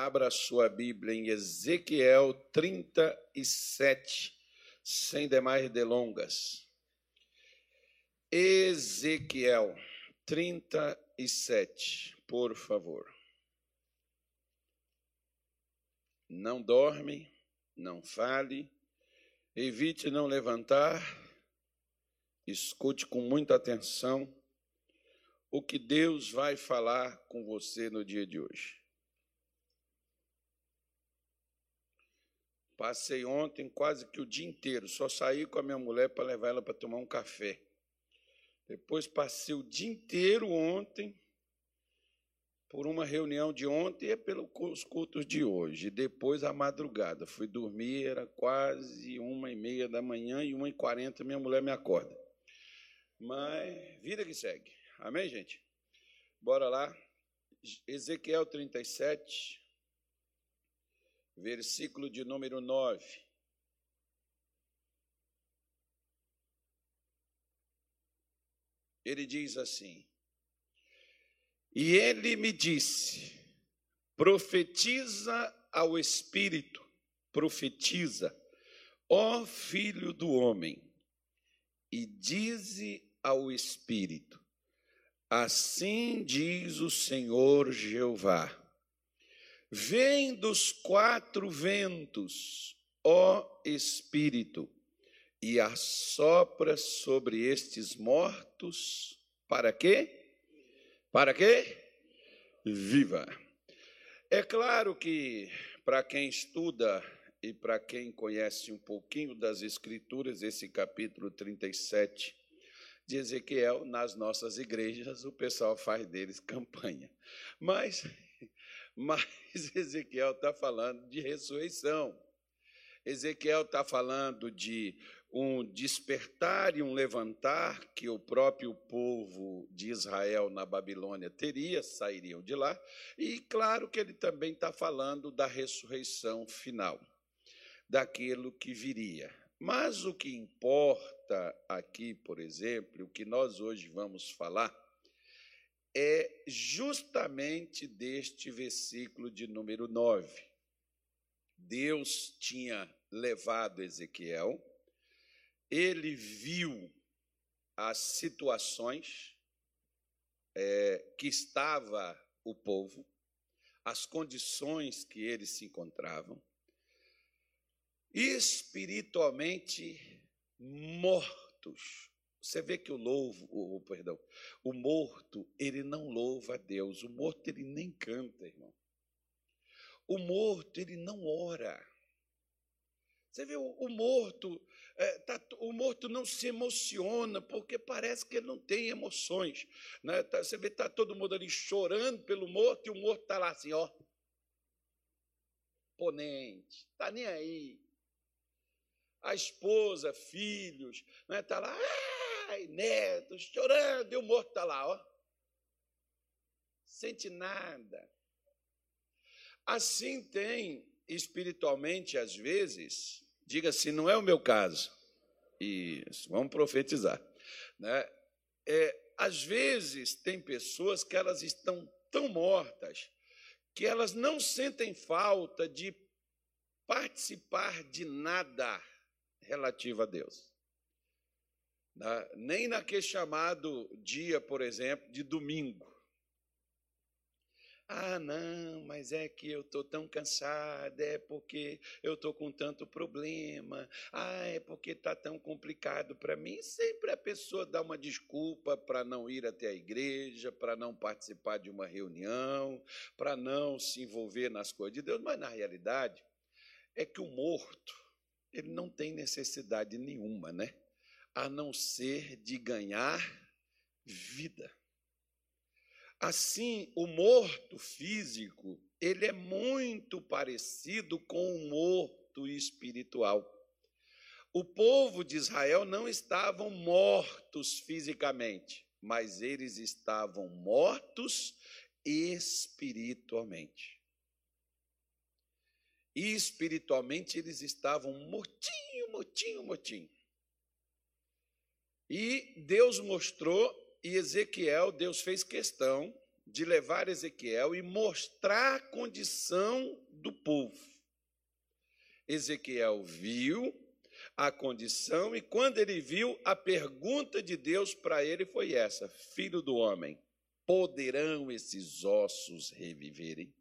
Abra sua Bíblia em Ezequiel 37, sem demais delongas. Ezequiel 37, por favor. Não dorme, não fale, evite não levantar, escute com muita atenção o que Deus vai falar com você no dia de hoje. Passei ontem quase que o dia inteiro, só saí com a minha mulher para levar ela para tomar um café. Depois passei o dia inteiro ontem por uma reunião de ontem e pelos cultos de hoje. Depois a madrugada. Fui dormir, era quase uma e meia da manhã e uma e quarenta minha mulher me acorda. Mas vida que segue. Amém, gente? Bora lá. Ezequiel 37, versículo de número 9. Ele diz assim: E ele me disse: profetiza ao Espírito, profetiza, ó filho do homem, e dize ao Espírito: Assim diz o Senhor Jeová Vem dos quatro ventos, ó Espírito, e assopra sobre estes mortos, para quê? Para quê? Viva. É claro que, para quem estuda e para quem conhece um pouquinho das Escrituras, esse capítulo 37 de Ezequiel, nas nossas igrejas, o pessoal faz deles campanha. Mas mas Ezequiel está falando de ressurreição. Ezequiel está falando de um despertar e um levantar que o próprio povo de Israel na Babilônia teria, sairiam de lá. E claro que ele também está falando da ressurreição final, daquilo que viria. Mas o que importa aqui, por exemplo, o que nós hoje vamos falar, é justamente deste versículo de número 9. Deus tinha levado Ezequiel, ele viu as situações é, que estava o povo, as condições que eles se encontravam, espiritualmente mortos você vê que o louvo, o, perdão, o morto, ele não louva a Deus. O morto ele nem canta, irmão. O morto ele não ora. Você vê o, morto, é, tá, o morto não se emociona porque parece que ele não tem emoções. Né? Tá, você vê está todo mundo ali chorando pelo morto e o morto está lá assim, ó, ponente, está nem aí. A esposa, filhos, está né? Tá lá. Ah! Pai, netos, chorando, e o morto está lá, ó. Sente nada. Assim tem espiritualmente, às vezes, diga assim, não é o meu caso. Isso, vamos profetizar. Né? É, às vezes tem pessoas que elas estão tão mortas que elas não sentem falta de participar de nada relativo a Deus nem naquele chamado dia, por exemplo, de domingo. Ah, não, mas é que eu estou tão cansada, é porque eu estou com tanto problema, ah, é porque está tão complicado para mim. Sempre a pessoa dá uma desculpa para não ir até a igreja, para não participar de uma reunião, para não se envolver nas coisas de Deus, mas na realidade é que o morto, ele não tem necessidade nenhuma, né? A não ser de ganhar vida. Assim, o morto físico, ele é muito parecido com o morto espiritual. O povo de Israel não estavam mortos fisicamente, mas eles estavam mortos espiritualmente. E espiritualmente eles estavam mortinho, mortinho, mortinho. E Deus mostrou, e Ezequiel, Deus fez questão de levar Ezequiel e mostrar a condição do povo. Ezequiel viu a condição e quando ele viu, a pergunta de Deus para ele foi essa: Filho do homem, poderão esses ossos reviverem?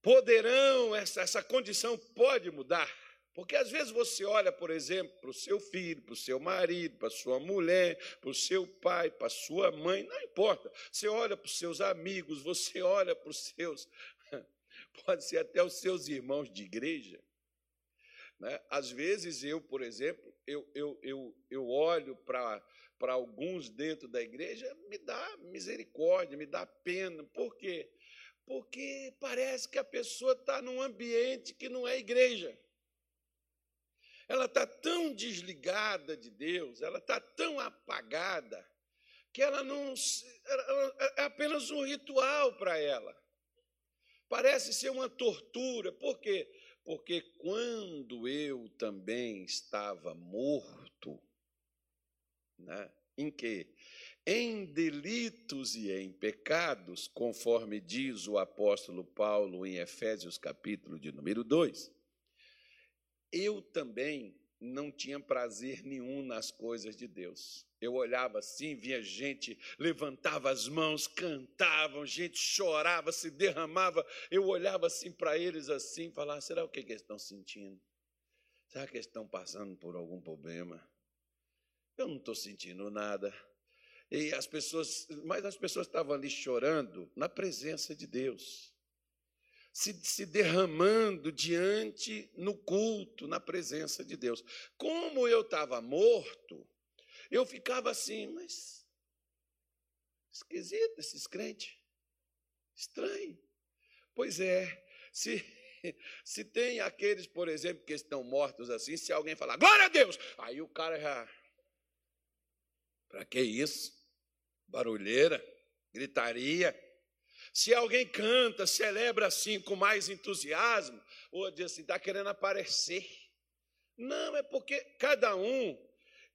Poderão, essa, essa condição pode mudar? Porque às vezes você olha, por exemplo, para o seu filho, para o seu marido, para a sua mulher, para o seu pai, para a sua mãe, não importa. Você olha para os seus amigos, você olha para os seus, pode ser até os seus irmãos de igreja. Né? Às vezes eu, por exemplo, eu, eu, eu, eu olho para para alguns dentro da igreja, me dá misericórdia, me dá pena. Por quê? Porque parece que a pessoa está num ambiente que não é igreja. Ela está tão desligada de Deus, ela está tão apagada, que ela não. É apenas um ritual para ela. Parece ser uma tortura. Por quê? Porque quando eu também estava morto, né, em que? Em delitos e em pecados, conforme diz o apóstolo Paulo em Efésios capítulo de número 2, eu também não tinha prazer nenhum nas coisas de Deus. Eu olhava assim, via gente, levantava as mãos, cantavam, gente chorava, se derramava. Eu olhava assim para eles assim, falava: será o que, que eles estão sentindo? Será que eles estão passando por algum problema? Eu não estou sentindo nada. E as pessoas, mas as pessoas estavam ali chorando na presença de Deus se, se derramando diante, no culto, na presença de Deus. Como eu estava morto, eu ficava assim, mas esquisito esses crentes, estranho. Pois é, se, se tem aqueles, por exemplo, que estão mortos assim, se alguém falar, glória a Deus, aí o cara já. Para que isso? Barulheira, gritaria. Se alguém canta, celebra assim com mais entusiasmo, ou diz assim, está querendo aparecer. Não, é porque cada um,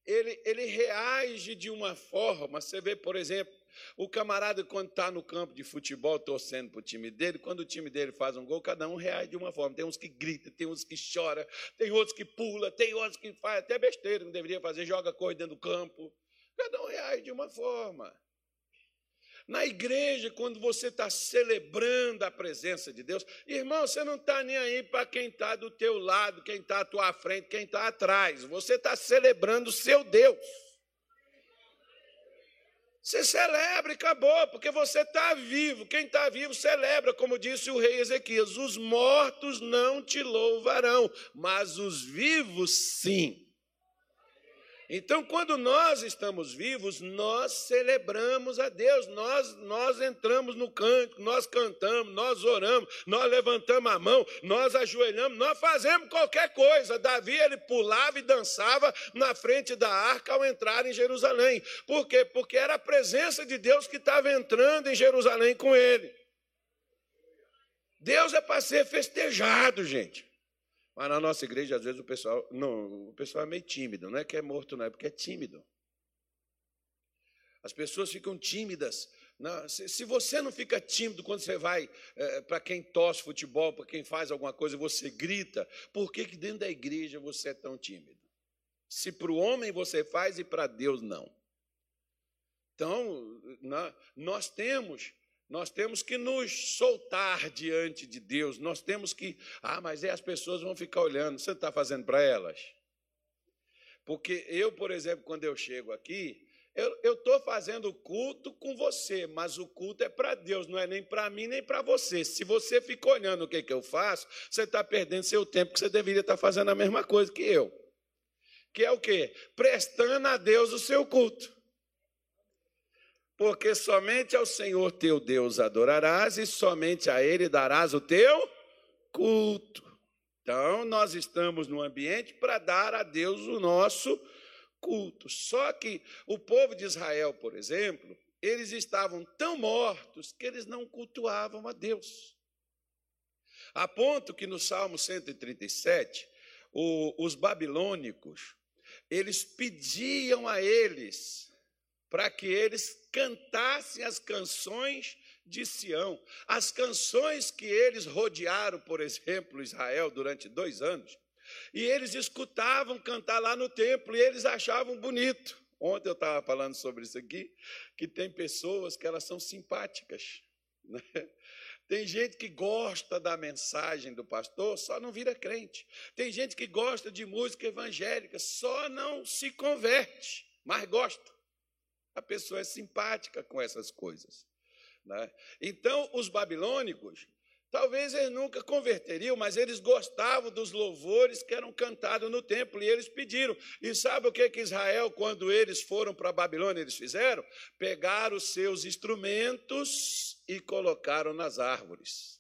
ele, ele reage de uma forma. Você vê, por exemplo, o camarada, quando está no campo de futebol torcendo para o time dele, quando o time dele faz um gol, cada um reage de uma forma. Tem uns que gritam, tem uns que choram, tem outros que pula, tem outros que faz até besteira, não deveria fazer, joga coisa dentro do campo. Cada um reage de uma forma. Na igreja, quando você está celebrando a presença de Deus, irmão, você não está nem aí para quem está do teu lado, quem está à tua frente, quem está atrás. Você está celebrando o seu Deus. Você celebra e acabou, porque você está vivo. Quem está vivo celebra, como disse o rei Ezequias: os mortos não te louvarão, mas os vivos sim. Então, quando nós estamos vivos, nós celebramos a Deus, nós, nós entramos no canto, nós cantamos, nós oramos, nós levantamos a mão, nós ajoelhamos, nós fazemos qualquer coisa. Davi, ele pulava e dançava na frente da arca ao entrar em Jerusalém. Por quê? Porque era a presença de Deus que estava entrando em Jerusalém com ele. Deus é para ser festejado, gente. Mas na nossa igreja, às vezes, o pessoal, não, o pessoal é meio tímido, não é que é morto, não, é porque é tímido. As pessoas ficam tímidas. Não, se, você não fica tímido quando você vai é, para quem torce futebol, para quem faz alguma coisa, você grita, por que, que dentro da igreja você é tão tímido? Se para o homem você faz e para Deus não. Então, nós temos nós temos que nos soltar diante de Deus. Nós temos que. Ah, mas aí as pessoas vão ficar olhando. Você está fazendo para elas? Porque eu, por exemplo, quando eu chego aqui, eu estou fazendo culto com você, mas o culto é para Deus, não é nem para mim nem para você. Se você fica olhando o que, que eu faço, você está perdendo seu tempo, que você deveria estar tá fazendo a mesma coisa que eu. Que é o quê? Prestando a Deus o seu culto porque somente ao Senhor teu Deus adorarás e somente a Ele darás o teu culto. Então, nós estamos no ambiente para dar a Deus o nosso culto. Só que o povo de Israel, por exemplo, eles estavam tão mortos que eles não cultuavam a Deus. A ponto que no Salmo 137, o, os babilônicos, eles pediam a eles para que eles cantassem as canções de Sião. As canções que eles rodearam, por exemplo, Israel durante dois anos, e eles escutavam cantar lá no templo e eles achavam bonito. Ontem eu estava falando sobre isso aqui, que tem pessoas que elas são simpáticas. Né? Tem gente que gosta da mensagem do pastor, só não vira crente. Tem gente que gosta de música evangélica, só não se converte, mas gosta. A pessoa é simpática com essas coisas. Né? Então, os babilônicos, talvez eles nunca converteriam, mas eles gostavam dos louvores que eram cantados no templo e eles pediram. E sabe o que, que Israel, quando eles foram para a Babilônia, eles fizeram? Pegaram os seus instrumentos e colocaram nas árvores.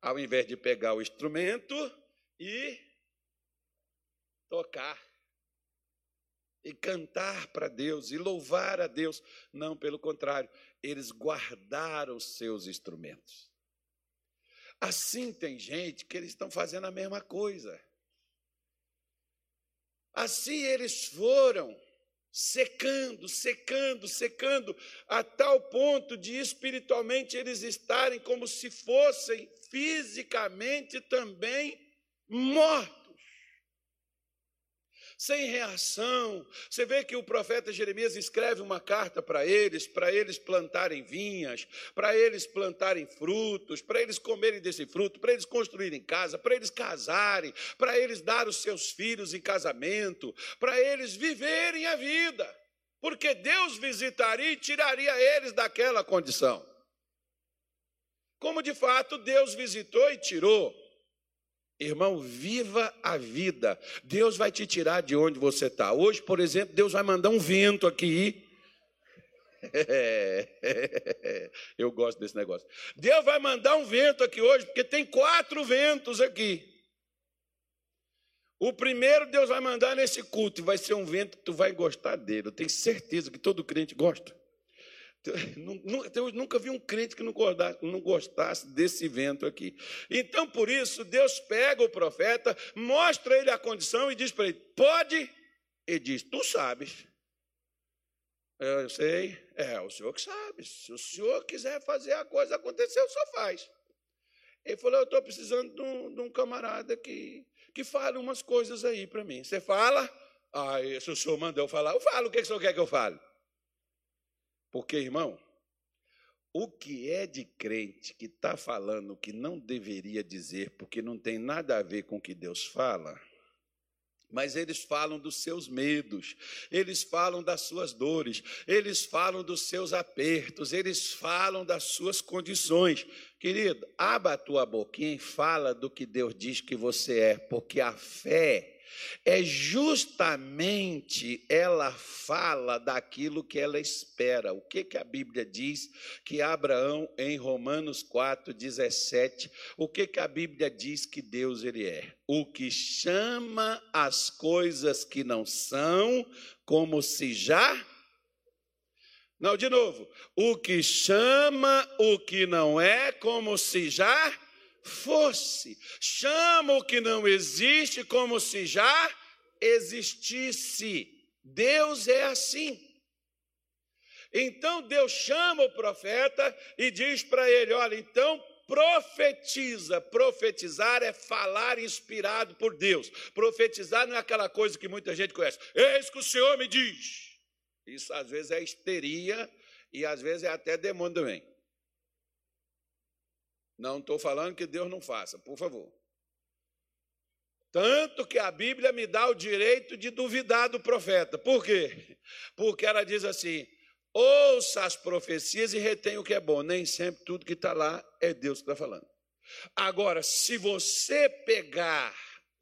Ao invés de pegar o instrumento e tocar, e cantar para Deus, e louvar a Deus. Não, pelo contrário, eles guardaram os seus instrumentos. Assim tem gente que eles estão fazendo a mesma coisa. Assim eles foram secando, secando, secando, a tal ponto de espiritualmente eles estarem como se fossem fisicamente também mortos sem reação. Você vê que o profeta Jeremias escreve uma carta para eles, para eles plantarem vinhas, para eles plantarem frutos, para eles comerem desse fruto, para eles construírem casa, para eles casarem, para eles dar os seus filhos em casamento, para eles viverem a vida. Porque Deus visitaria e tiraria eles daquela condição. Como de fato Deus visitou e tirou. Irmão, viva a vida. Deus vai te tirar de onde você está. Hoje, por exemplo, Deus vai mandar um vento aqui. Eu gosto desse negócio. Deus vai mandar um vento aqui hoje, porque tem quatro ventos aqui. O primeiro Deus vai mandar nesse culto, e vai ser um vento que tu vai gostar dele. Eu tenho certeza que todo crente gosta. Eu nunca vi um crente que não gostasse, desse vento aqui. Então, por isso, Deus pega o profeta, mostra ele a condição e diz para ele: pode? Ele diz: Tu sabes. Eu sei, é o senhor que sabe. Se o senhor quiser fazer a coisa acontecer, o senhor faz. Ele falou: Eu estou precisando de um, de um, camarada que, que fale umas coisas aí para mim. Você fala? Ah, se o senhor mandou eu falar, eu falo. O que, que o senhor quer que eu fale? Porque, irmão, o que é de crente que está falando o que não deveria dizer, porque não tem nada a ver com o que Deus fala, mas eles falam dos seus medos, eles falam das suas dores, eles falam dos seus apertos, eles falam das suas condições. Querido, abra a tua boquinha e fala do que Deus diz que você é, porque a fé é justamente ela fala daquilo que ela espera. O que, que a Bíblia diz que Abraão, em Romanos 4, 17, o que, que a Bíblia diz que Deus ele é? O que chama as coisas que não são como se já. Não, de novo. O que chama o que não é como se já fosse. Chama o que não existe como se já existisse. Deus é assim. Então Deus chama o profeta e diz para ele: Olha, então profetiza. Profetizar é falar inspirado por Deus. Profetizar não é aquela coisa que muita gente conhece. Eis que o Senhor me diz. Isso às vezes é histeria e às vezes é até demônio também. Não estou falando que Deus não faça, por favor. Tanto que a Bíblia me dá o direito de duvidar do profeta. Por quê? Porque ela diz assim: ouça as profecias e retém o que é bom. Nem sempre tudo que está lá é Deus que está falando. Agora, se você pegar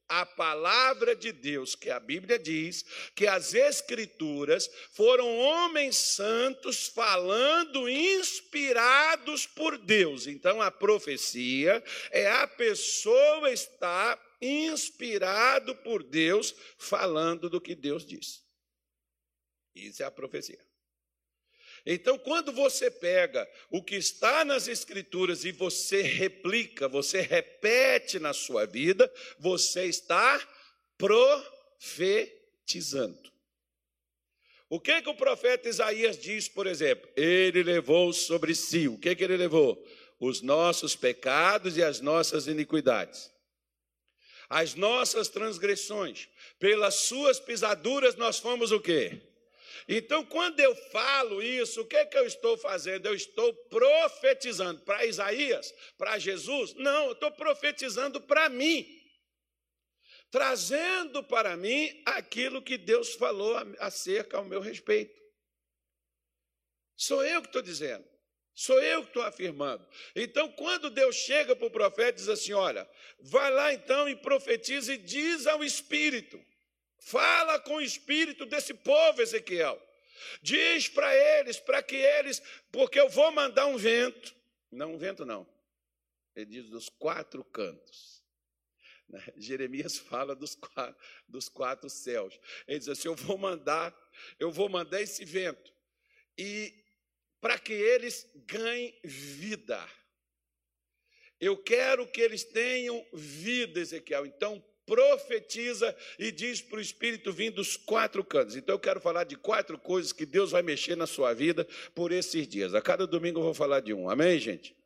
a palavra de Deus, que a Bíblia diz que as Escrituras foram homens santos falando inspirados por Deus. Então a profecia é a pessoa estar inspirado por Deus falando do que Deus diz. Isso é a profecia. Então, quando você pega o que está nas Escrituras e você replica, você repete na sua vida, você está profetizando. O que, que o profeta Isaías diz, por exemplo? Ele levou sobre si. O que, que ele levou? Os nossos pecados e as nossas iniquidades. As nossas transgressões. Pelas suas pisaduras nós fomos o quê? Então, quando eu falo isso, o que, que eu estou fazendo? Eu estou profetizando para Isaías, para Jesus? Não, eu estou profetizando para mim. Trazendo para mim aquilo que Deus falou acerca ao meu respeito. Sou eu que estou dizendo. Sou eu que estou afirmando. Então, quando Deus chega para o profeta e diz assim: Olha, vai lá então e profetiza e diz ao Espírito. Fala com o espírito desse povo, Ezequiel. Diz para eles, para que eles, porque eu vou mandar um vento. Não, um vento não. Ele diz dos quatro cantos. Né? Jeremias fala dos quatro, dos quatro céus. Ele diz assim: Eu vou mandar, eu vou mandar esse vento. E para que eles ganhem vida. Eu quero que eles tenham vida, Ezequiel. Então, profetiza e diz para o Espírito vir dos quatro cantos. Então eu quero falar de quatro coisas que Deus vai mexer na sua vida por esses dias. A cada domingo eu vou falar de um. Amém, gente?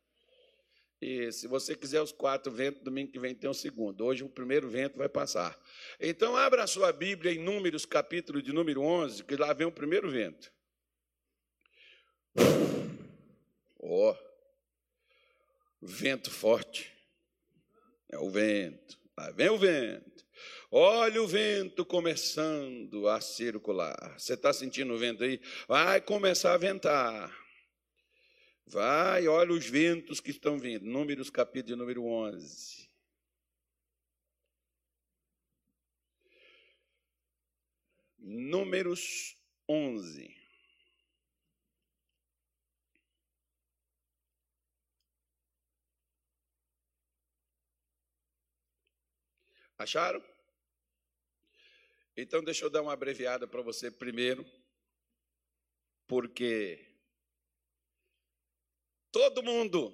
E se você quiser os quatro ventos, domingo que vem tem um segundo. Hoje o primeiro vento vai passar. Então abra a sua Bíblia em Números, capítulo de número 11, que lá vem o primeiro vento. Ó, oh, vento forte. É o vento. Lá vem o vento. Olha o vento começando a circular. Você está sentindo o vento aí? Vai começar a ventar. Vai, olha os ventos que estão vindo. Números, capítulo número 11. Números 11. Acharam? Então, deixa eu dar uma abreviada para você primeiro, porque todo mundo,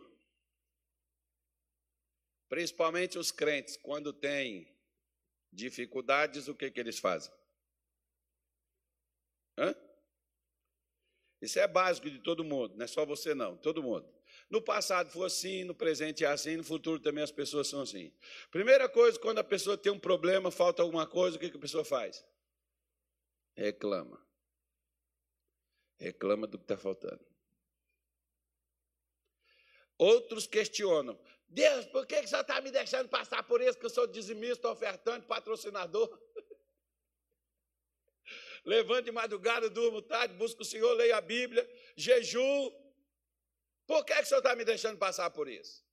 principalmente os crentes, quando tem dificuldades, o que, que eles fazem? Hã? Isso é básico de todo mundo, não é só você não, todo mundo. No passado foi assim, no presente é assim, no futuro também as pessoas são assim. Primeira coisa, quando a pessoa tem um problema, falta alguma coisa, o que a pessoa faz? Reclama. Reclama do que está faltando. Outros questionam. Deus, por que, o senhor está me deixando passar por isso? Que eu sou dizimista, ofertante, patrocinador. Levante de madrugada, durmo tarde, busco o Senhor, leio a Bíblia, jejum. Por que, que o senhor está me deixando passar por isso?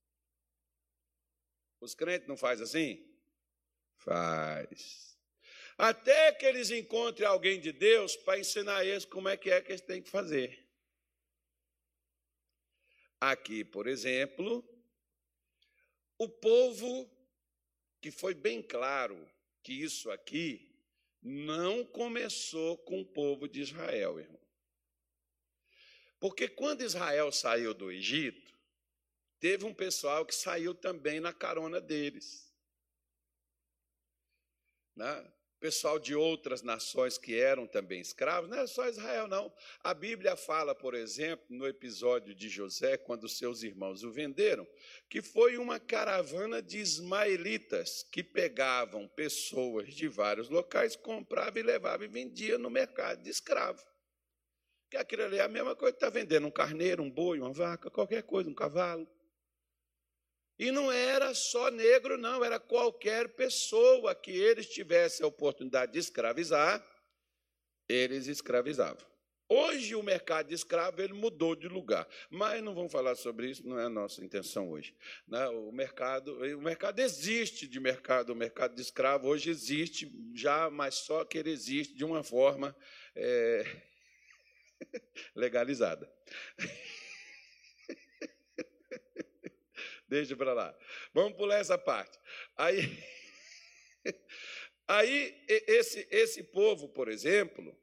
Os crentes não fazem assim? Faz. Até que eles encontrem alguém de Deus para ensinar eles como é que é que eles têm que fazer. Aqui, por exemplo, o povo, que foi bem claro que isso aqui não começou com o povo de Israel, irmão. Porque quando Israel saiu do Egito, teve um pessoal que saiu também na carona deles. Né? Pessoal de outras nações que eram também escravos, não é só Israel, não. A Bíblia fala, por exemplo, no episódio de José, quando seus irmãos o venderam, que foi uma caravana de ismaelitas que pegavam pessoas de vários locais, compravam e levavam e vendiam no mercado de escravo. Que aquilo ali é a mesma coisa que está vendendo um carneiro, um boi, uma vaca, qualquer coisa, um cavalo. E não era só negro, não, era qualquer pessoa que eles tivessem a oportunidade de escravizar, eles escravizavam. Hoje o mercado de escravo ele mudou de lugar, mas não vamos falar sobre isso, não é a nossa intenção hoje. Né? O mercado, o mercado existe de mercado, o mercado de escravo hoje existe já, mas só que ele existe de uma forma é, legalizada. Deixa para lá. Vamos pular essa parte. Aí, aí esse, esse povo, por exemplo,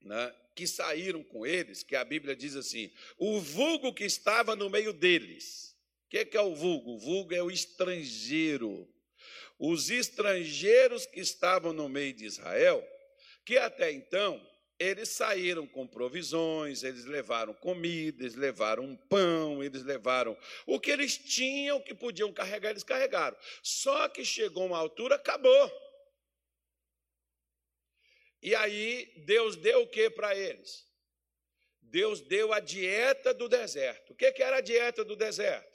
né, que saíram com eles, que a Bíblia diz assim: o vulgo que estava no meio deles. O que, que é o vulgo? O vulgo é o estrangeiro. Os estrangeiros que estavam no meio de Israel, que até então eles saíram com provisões, eles levaram comida, eles levaram pão, eles levaram o que eles tinham, que podiam carregar, eles carregaram. Só que chegou uma altura, acabou. E aí Deus deu o que para eles? Deus deu a dieta do deserto. O que, que era a dieta do deserto?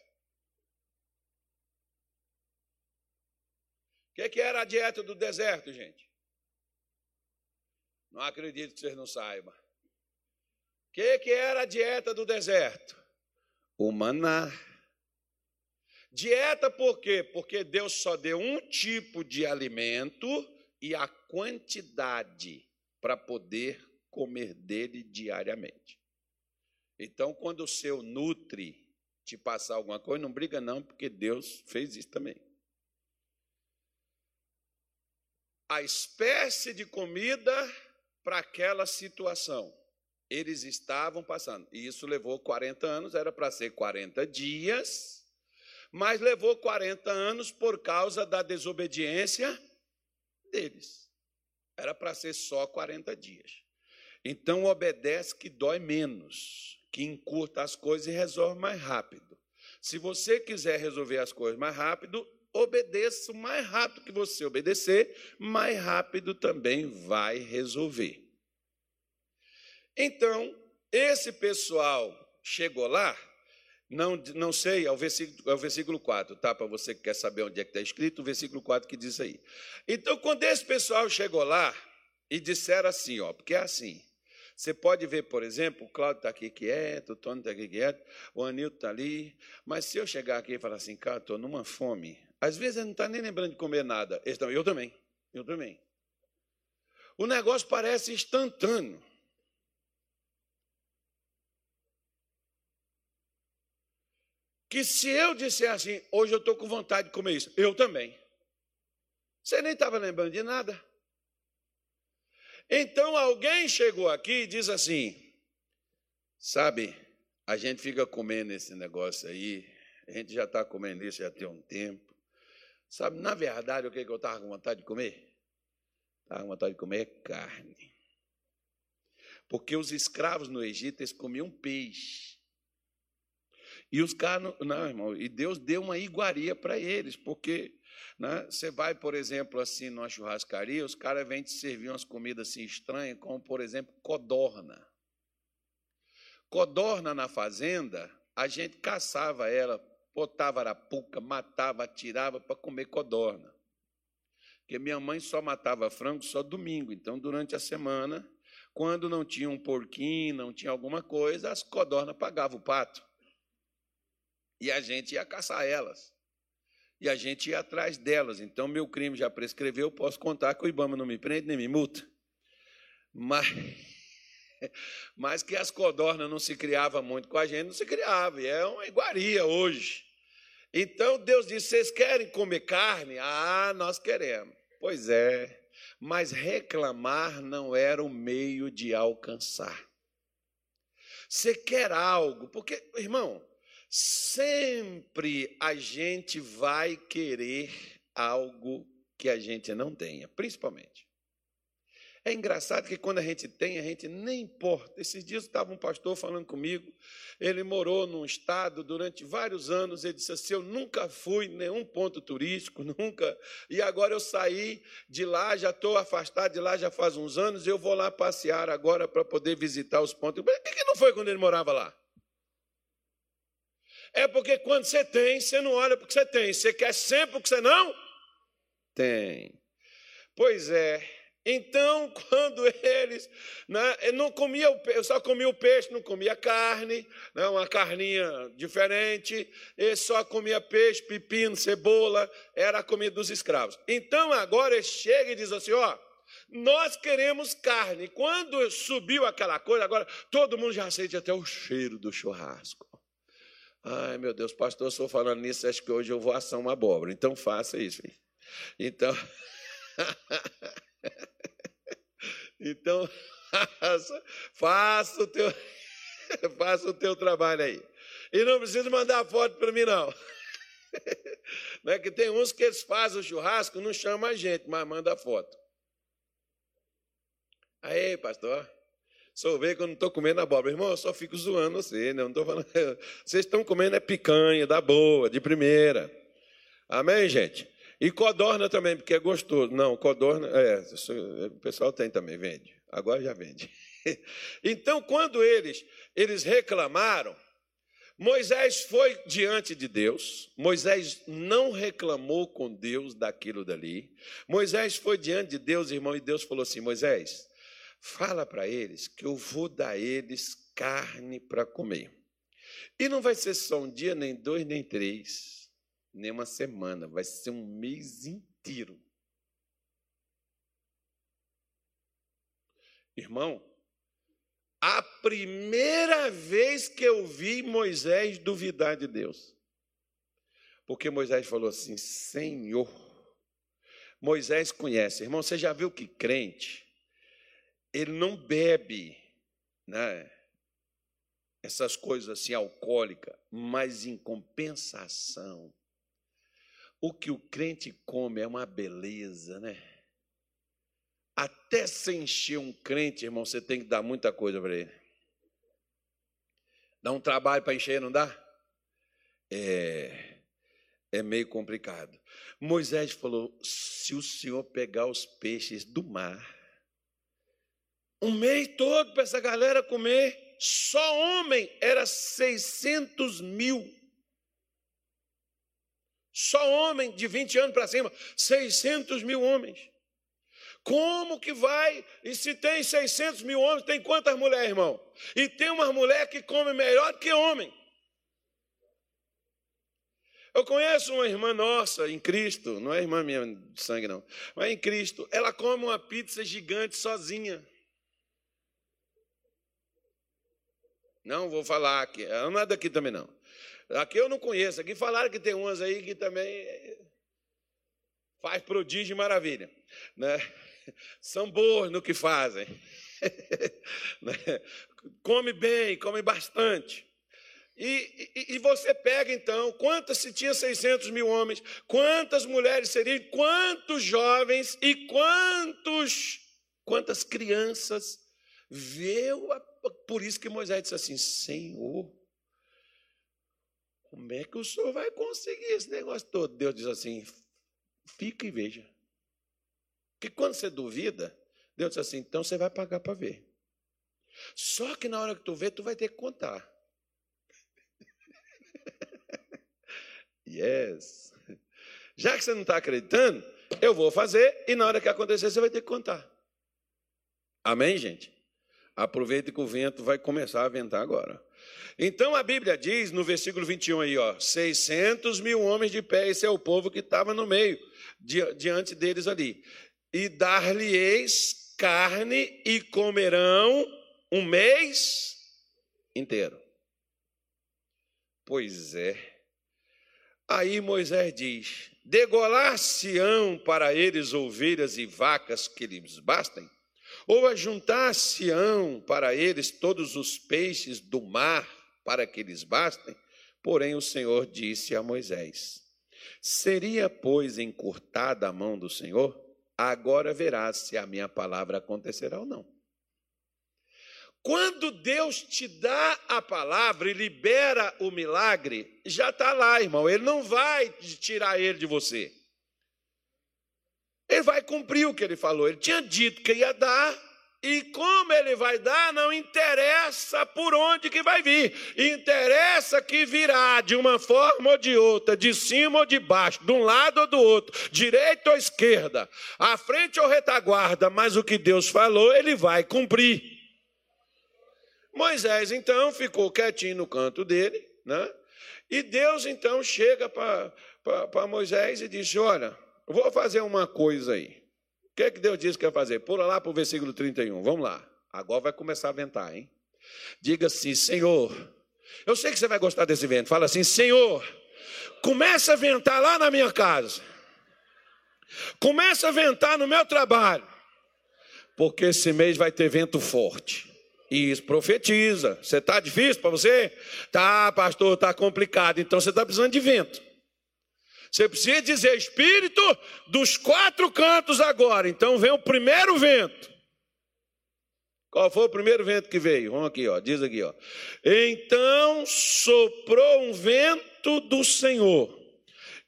O que, que era a dieta do deserto, gente? Não acredito que vocês não saibam. O que, que era a dieta do deserto? O maná. Dieta por quê? Porque Deus só deu um tipo de alimento e a quantidade para poder comer dele diariamente. Então, quando o seu nutre te passar alguma coisa, não briga não, porque Deus fez isso também. A espécie de comida para aquela situação. Eles estavam passando. E isso levou 40 anos, era para ser 40 dias, mas levou 40 anos por causa da desobediência deles. Era para ser só 40 dias. Então obedece que dói menos, que encurta as coisas e resolve mais rápido. Se você quiser resolver as coisas mais rápido, obedeça mais rápido que você obedecer, mais rápido também vai resolver. Então, esse pessoal chegou lá, não, não sei, é o, versículo, é o versículo 4, tá? Para você que quer saber onde é que está escrito, o versículo 4 que diz aí. Então, quando esse pessoal chegou lá e disseram assim, ó, porque é assim, você pode ver, por exemplo, o Cláudio está aqui quieto, o Tony está aqui quieto, o Anilton está ali, mas se eu chegar aqui e falar assim, cara, estou numa fome, às vezes ele não está nem lembrando de comer nada. Eu também, eu também. O negócio parece instantâneo. Que se eu disser assim, hoje eu estou com vontade de comer isso, eu também. Você nem estava lembrando de nada. Então alguém chegou aqui e diz assim: sabe, a gente fica comendo esse negócio aí, a gente já está comendo isso já tem um tempo. Sabe, na verdade, o que, eu estava com vontade de comer? Estava com vontade de comer carne. Porque os escravos no Egito, eles comiam peixe. E os caras, não, irmão, e Deus deu uma iguaria para eles, porque né, você vai, por exemplo, assim, numa churrascaria, os caras vêm te servir umas comidas assim estranhas, como, por exemplo, codorna. Codorna na fazenda, a gente caçava ela botava arapuca, matava, atirava para comer codorna. Porque minha mãe só matava frango só domingo, então durante a semana, quando não tinha um porquinho, não tinha alguma coisa, as codornas pagavam o pato. E a gente ia caçar elas. E a gente ia atrás delas. Então, meu crime já prescreveu, posso contar que o Ibama não me prende nem me multa. Mas, mas que as codornas não se criavam muito com a gente, não se criava. E é uma iguaria hoje. Então Deus disse: Vocês querem comer carne? Ah, nós queremos. Pois é, mas reclamar não era o meio de alcançar. Você quer algo, porque, irmão, sempre a gente vai querer algo que a gente não tenha, principalmente. É engraçado que quando a gente tem, a gente nem importa. Esses dias estava um pastor falando comigo, ele morou num estado durante vários anos, ele disse assim: Eu nunca fui em nenhum ponto turístico, nunca, e agora eu saí de lá, já estou afastado de lá já faz uns anos, eu vou lá passear agora para poder visitar os pontos. Por que, não foi quando ele morava lá? É porque quando você tem, você não olha para o que você tem, você quer sempre o que você não tem. Pois é, então, quando eles né, não comia eu só comia o peixe, não comia carne, né, uma carninha diferente, ele só comia peixe, pepino, cebola, era a comida dos escravos. Então agora ele chega e diz assim: ó, nós queremos carne. Quando subiu aquela coisa, agora todo mundo já sente até o cheiro do churrasco. Ai, meu Deus, pastor, estou falando nisso, acho que hoje eu vou assar uma abóbora. Então faça isso. Então. Então, faça, o teu, faça o teu trabalho aí. E não precisa mandar foto para mim, não. Não é que tem uns que eles fazem o churrasco, não chama a gente, mas manda foto. Aí, pastor, Só vê que eu não estou comendo abóbora. Irmão, eu só fico zoando você, né? não estou falando. Vocês estão comendo é picanha, da boa, de primeira. Amém, gente? E codorna também, porque é gostoso. Não, codorna, é, o pessoal tem também, vende. Agora já vende. Então, quando eles, eles reclamaram, Moisés foi diante de Deus, Moisés não reclamou com Deus daquilo dali. Moisés foi diante de Deus, irmão, e Deus falou assim: Moisés, fala para eles que eu vou dar eles carne para comer. E não vai ser só um dia, nem dois, nem três, nem uma semana, vai ser um mês inteiro. Irmão, a primeira vez que eu vi Moisés duvidar de Deus. Porque Moisés falou assim: Senhor. Moisés conhece. Irmão, você já viu que crente, ele não bebe, né? Essas coisas assim alcoólicas, mas em compensação, o que o crente come é uma beleza, né? Até se encher um crente, irmão, você tem que dar muita coisa para ele. Dá um trabalho para encher, não dá? É, é meio complicado. Moisés falou: se o senhor pegar os peixes do mar, um mês todo para essa galera comer, só homem era 600 mil. Só homem de 20 anos para cima, 600 mil homens. Como que vai? E se tem 600 mil homens, tem quantas mulheres, irmão? E tem uma mulher que come melhor que homem. Eu conheço uma irmã nossa em Cristo, não é irmã minha de sangue, não, mas em Cristo, ela come uma pizza gigante sozinha. Não vou falar aqui, não é daqui também, não. Aqui eu não conheço, aqui falaram que tem umas aí que também faz prodígio e maravilha. Né? são boas no que fazem. Né? come bem, come bastante. E, e, e, você pega então, quantas, se tinha 600 mil homens, quantas mulheres seriam, quantos jovens e quantos, quantas crianças viu? Por isso que Moisés disse assim: Senhor, como é que o senhor vai conseguir esse negócio todo? Deus diz assim: fica e veja. Porque quando você duvida, Deus diz assim, então você vai pagar para ver. Só que na hora que tu vê, tu vai ter que contar. yes. Já que você não está acreditando, eu vou fazer e na hora que acontecer, você vai ter que contar. Amém, gente? Aproveite que o vento vai começar a ventar agora. Então a Bíblia diz no versículo 21 aí, ó, 600 mil homens de pé, esse é o povo que estava no meio, diante deles ali e dar-lhe-eis carne e comerão um mês inteiro. Pois é. Aí Moisés diz: Degolar-se-ão para eles ovelhas e vacas que lhes bastem? Ou ajuntar-se-ão para eles todos os peixes do mar para que lhes bastem? Porém o Senhor disse a Moisés: Seria, pois, encurtada a mão do Senhor? agora verás se a minha palavra acontecerá ou não. Quando Deus te dá a palavra e libera o milagre, já está lá, irmão. Ele não vai tirar ele de você. Ele vai cumprir o que ele falou. Ele tinha dito que ia dar, e como ele vai dar, não interessa por onde que vai vir. Interessa que virá de uma forma ou de outra, de cima ou de baixo, de um lado ou do outro, direita ou esquerda, à frente ou retaguarda, mas o que Deus falou, ele vai cumprir. Moisés então ficou quietinho no canto dele, né? E Deus então chega para Moisés e diz: Olha, vou fazer uma coisa aí que é que Deus disse que ia fazer? Pula lá para o versículo 31. Vamos lá. Agora vai começar a ventar, hein? Diga assim, Senhor. Eu sei que você vai gostar desse vento. Fala assim, Senhor. Começa a ventar lá na minha casa. Começa a ventar no meu trabalho. Porque esse mês vai ter vento forte. E isso profetiza. Você está difícil para você? Tá, pastor, está complicado. Então você está precisando de vento. Você precisa dizer espírito dos quatro cantos agora. Então vem o primeiro vento. Qual foi o primeiro vento que veio? Vamos aqui, ó. Diz aqui, ó. Então soprou um vento do Senhor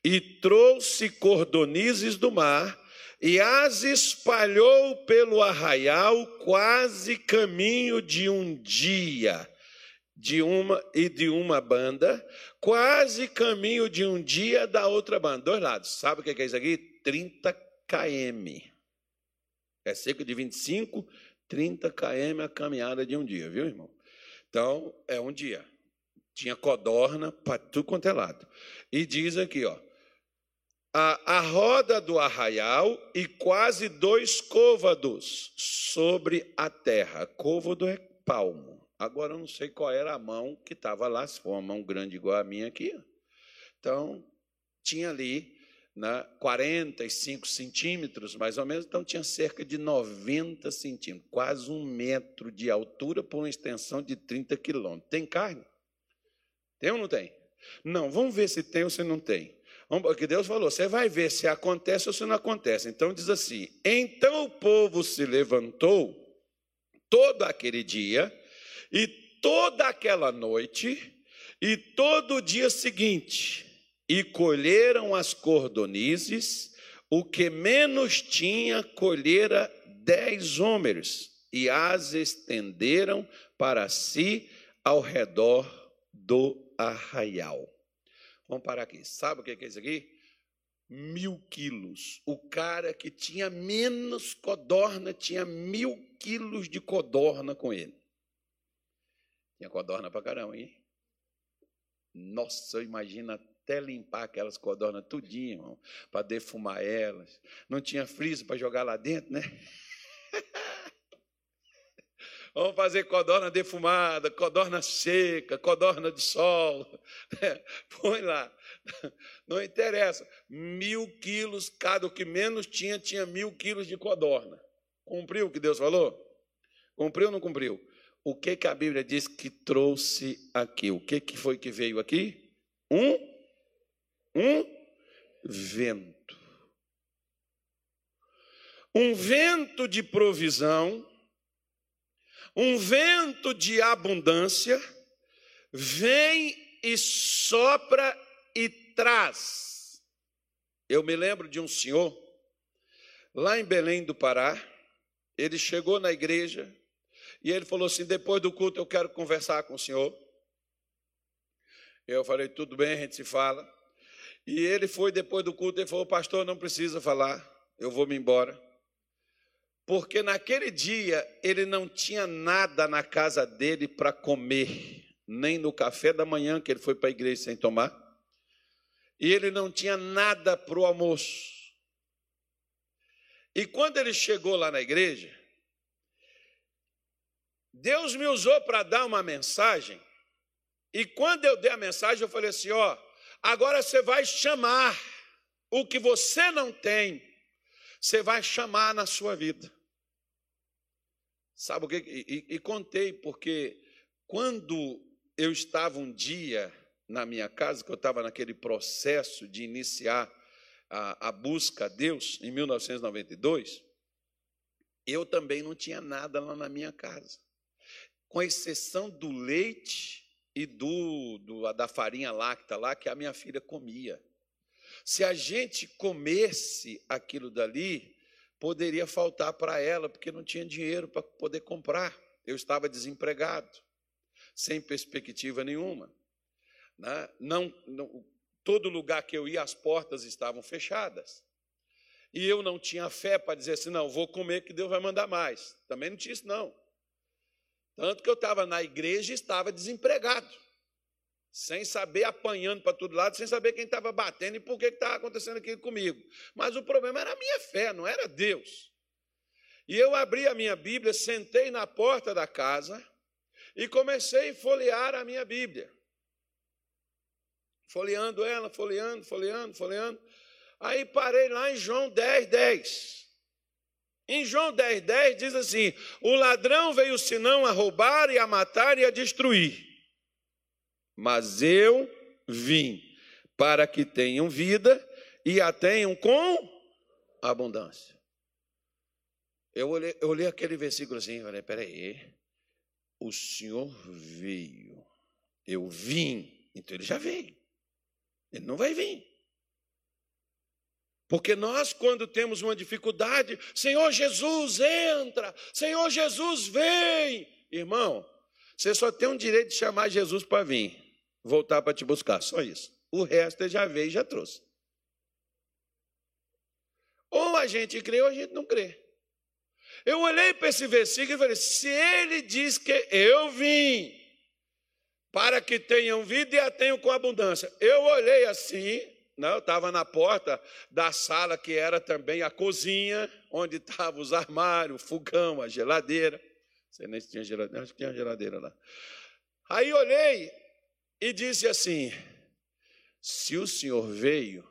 e trouxe cordonizes do mar e as espalhou pelo arraial quase caminho de um dia de uma e de uma banda, quase caminho de um dia da outra banda, dois lados. Sabe o que é isso aqui? 30 km. É cerca de 25, 30 km a caminhada de um dia, viu, irmão? Então, é um dia. Tinha codorna para tudo quanto é lado. E diz aqui, ó, a, a roda do arraial e quase dois côvados sobre a terra. Côvado é palmo. Agora eu não sei qual era a mão que estava lá, se for uma mão grande igual a minha aqui. Então, tinha ali né, 45 centímetros, mais ou menos, então tinha cerca de 90 centímetros, quase um metro de altura por uma extensão de 30 quilômetros. Tem carne? Tem ou não tem? Não, vamos ver se tem ou se não tem. Porque Deus falou, você vai ver se acontece ou se não acontece. Então diz assim: então o povo se levantou todo aquele dia e toda aquela noite e todo o dia seguinte, e colheram as cordonizes, o que menos tinha colhera dez homens, e as estenderam para si ao redor do arraial. Vamos parar aqui. Sabe o que é isso aqui? Mil quilos. O cara que tinha menos codorna tinha mil quilos de codorna com ele. Tinha codorna pra caramba, hein? Nossa, eu imagino até limpar aquelas codornas tudinho, irmão, para defumar elas. Não tinha friso para jogar lá dentro, né? Vamos fazer codorna defumada, codorna seca, codorna de sol. Põe lá. Não interessa. Mil quilos, cada o que menos tinha, tinha mil quilos de codorna. Cumpriu o que Deus falou? Cumpriu ou não cumpriu? O que, que a Bíblia diz que trouxe aqui? O que, que foi que veio aqui? Um, um vento. Um vento de provisão, um vento de abundância, vem e sopra e traz. Eu me lembro de um senhor, lá em Belém do Pará, ele chegou na igreja, e ele falou assim: depois do culto eu quero conversar com o senhor. Eu falei: tudo bem, a gente se fala. E ele foi depois do culto e falou: pastor, não precisa falar, eu vou me embora. Porque naquele dia ele não tinha nada na casa dele para comer, nem no café da manhã, que ele foi para a igreja sem tomar, e ele não tinha nada para o almoço. E quando ele chegou lá na igreja, Deus me usou para dar uma mensagem, e quando eu dei a mensagem, eu falei assim: ó, agora você vai chamar o que você não tem, você vai chamar na sua vida. Sabe o que? E, e, e contei, porque quando eu estava um dia na minha casa, que eu estava naquele processo de iniciar a, a busca a Deus, em 1992, eu também não tinha nada lá na minha casa com exceção do leite e do, do, da farinha láctea lá que a minha filha comia. Se a gente comesse aquilo dali, poderia faltar para ela, porque não tinha dinheiro para poder comprar. Eu estava desempregado, sem perspectiva nenhuma. Né? Não, não, todo lugar que eu ia, as portas estavam fechadas. E eu não tinha fé para dizer assim, não, vou comer que Deus vai mandar mais. Também não tinha isso, não. Tanto que eu estava na igreja e estava desempregado, sem saber, apanhando para todo lado, sem saber quem estava batendo e por que estava acontecendo aquilo comigo. Mas o problema era a minha fé, não era Deus. E eu abri a minha Bíblia, sentei na porta da casa e comecei a folhear a minha Bíblia. Folheando ela, folheando, folheando, folheando. Aí parei lá em João 10, 10. Em João 10, 10 diz assim: O ladrão veio senão a roubar e a matar e a destruir. Mas eu vim para que tenham vida e a tenham com abundância. Eu olhei, eu olhei aquele versículo assim e falei: peraí, o Senhor veio, eu vim, então ele já veio, ele não vai vir. Porque nós, quando temos uma dificuldade, Senhor Jesus, entra, Senhor Jesus, vem. Irmão, você só tem o direito de chamar Jesus para vir, voltar para te buscar, só isso. O resto já veio e já trouxe. Ou a gente crê ou a gente não crê. Eu olhei para esse versículo e falei: se ele diz que eu vim para que tenham vida e a tenham com abundância. Eu olhei assim, não, eu estava na porta da sala que era também a cozinha, onde estavam os armários, o fogão, a geladeira. Não sei nem se tinha geladeira, acho que tinha geladeira lá. Aí olhei e disse assim: se o senhor veio,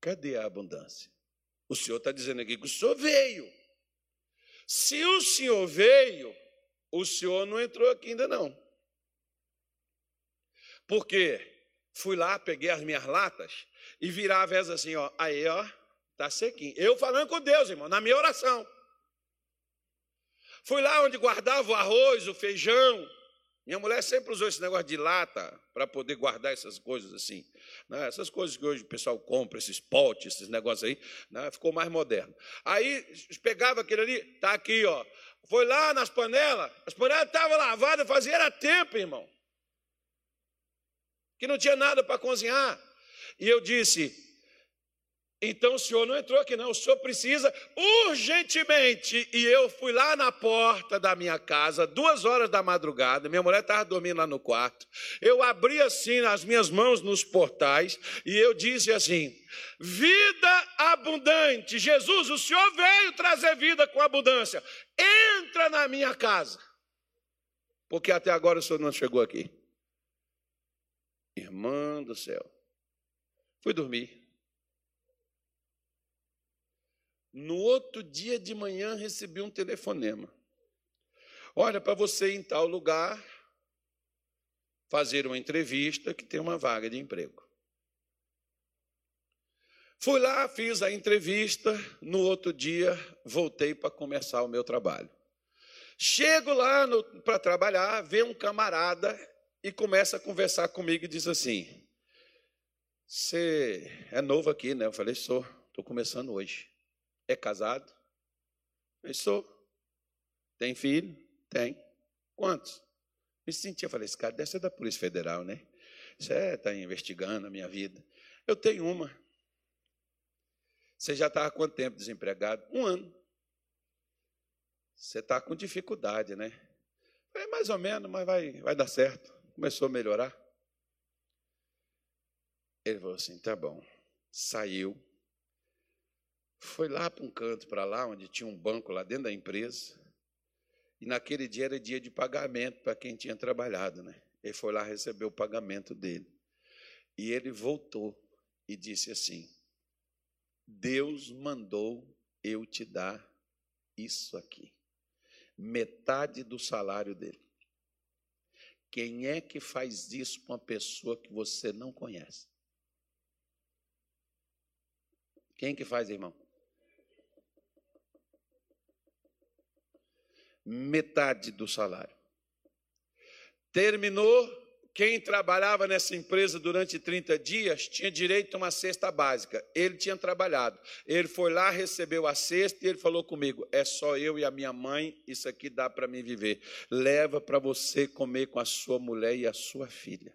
cadê a abundância? O senhor está dizendo aqui que o senhor veio. Se o senhor veio, o senhor não entrou aqui ainda não. Porque fui lá, peguei as minhas latas e virava essa assim, ó, aí, ó, tá sequinho. Eu falando com Deus, irmão, na minha oração. Fui lá onde guardava o arroz, o feijão, minha mulher sempre usou esse negócio de lata para poder guardar essas coisas assim. Né? Essas coisas que hoje o pessoal compra, esses potes, esses negócios aí, né? ficou mais moderno. Aí pegava aquele ali, tá aqui, ó. Foi lá nas panelas, as panelas estavam lavadas, fazia era tempo, irmão. Que não tinha nada para cozinhar. E eu disse: então o senhor não entrou aqui, não. O senhor precisa urgentemente. E eu fui lá na porta da minha casa, duas horas da madrugada. Minha mulher estava dormindo lá no quarto. Eu abri assim as minhas mãos nos portais e eu disse assim: Vida abundante. Jesus, o senhor veio trazer vida com abundância. Entra na minha casa. Porque até agora o senhor não chegou aqui. Irmã do céu. Fui dormir. No outro dia de manhã recebi um telefonema. Olha, para você ir em tal lugar, fazer uma entrevista que tem uma vaga de emprego. Fui lá, fiz a entrevista, no outro dia voltei para começar o meu trabalho. Chego lá para trabalhar, vê um camarada e começa a conversar comigo e diz assim: Você é novo aqui, né? Eu falei: Sou, estou começando hoje. É casado? Eu sou. Tem filho? Tem. Quantos? Me sentia, falei, esse cara deve ser da Polícia Federal, né? Você está investigando a minha vida. Eu tenho uma. Você já está há quanto tempo desempregado? Um ano. Você está com dificuldade, né? É mais ou menos, mas vai, vai dar certo. Começou a melhorar. Ele falou assim: tá bom. Saiu, foi lá para um canto para lá, onde tinha um banco lá dentro da empresa. E naquele dia era dia de pagamento para quem tinha trabalhado, né? Ele foi lá receber o pagamento dele. E ele voltou e disse assim: Deus mandou eu te dar isso aqui. Metade do salário dele. Quem é que faz isso para uma pessoa que você não conhece? Quem que faz, irmão? metade do salário. Terminou, quem trabalhava nessa empresa durante 30 dias tinha direito a uma cesta básica. Ele tinha trabalhado. Ele foi lá, recebeu a cesta e ele falou comigo: é só eu e a minha mãe, isso aqui dá para mim viver. Leva para você comer com a sua mulher e a sua filha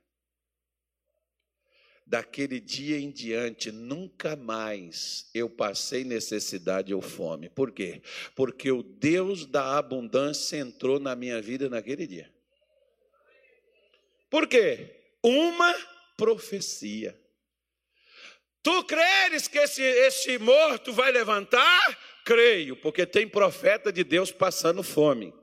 daquele dia em diante, nunca mais eu passei necessidade ou fome. Por quê? Porque o Deus da abundância entrou na minha vida naquele dia. Por quê? Uma profecia. Tu creres que esse, esse morto vai levantar? Creio, porque tem profeta de Deus passando fome.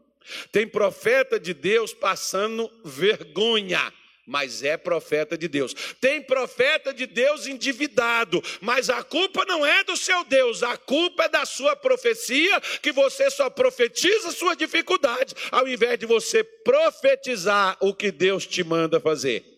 Tem profeta de Deus passando vergonha mas é profeta de Deus. Tem profeta de Deus endividado, mas a culpa não é do seu Deus, a culpa é da sua profecia, que você só profetiza sua dificuldade, ao invés de você profetizar o que Deus te manda fazer.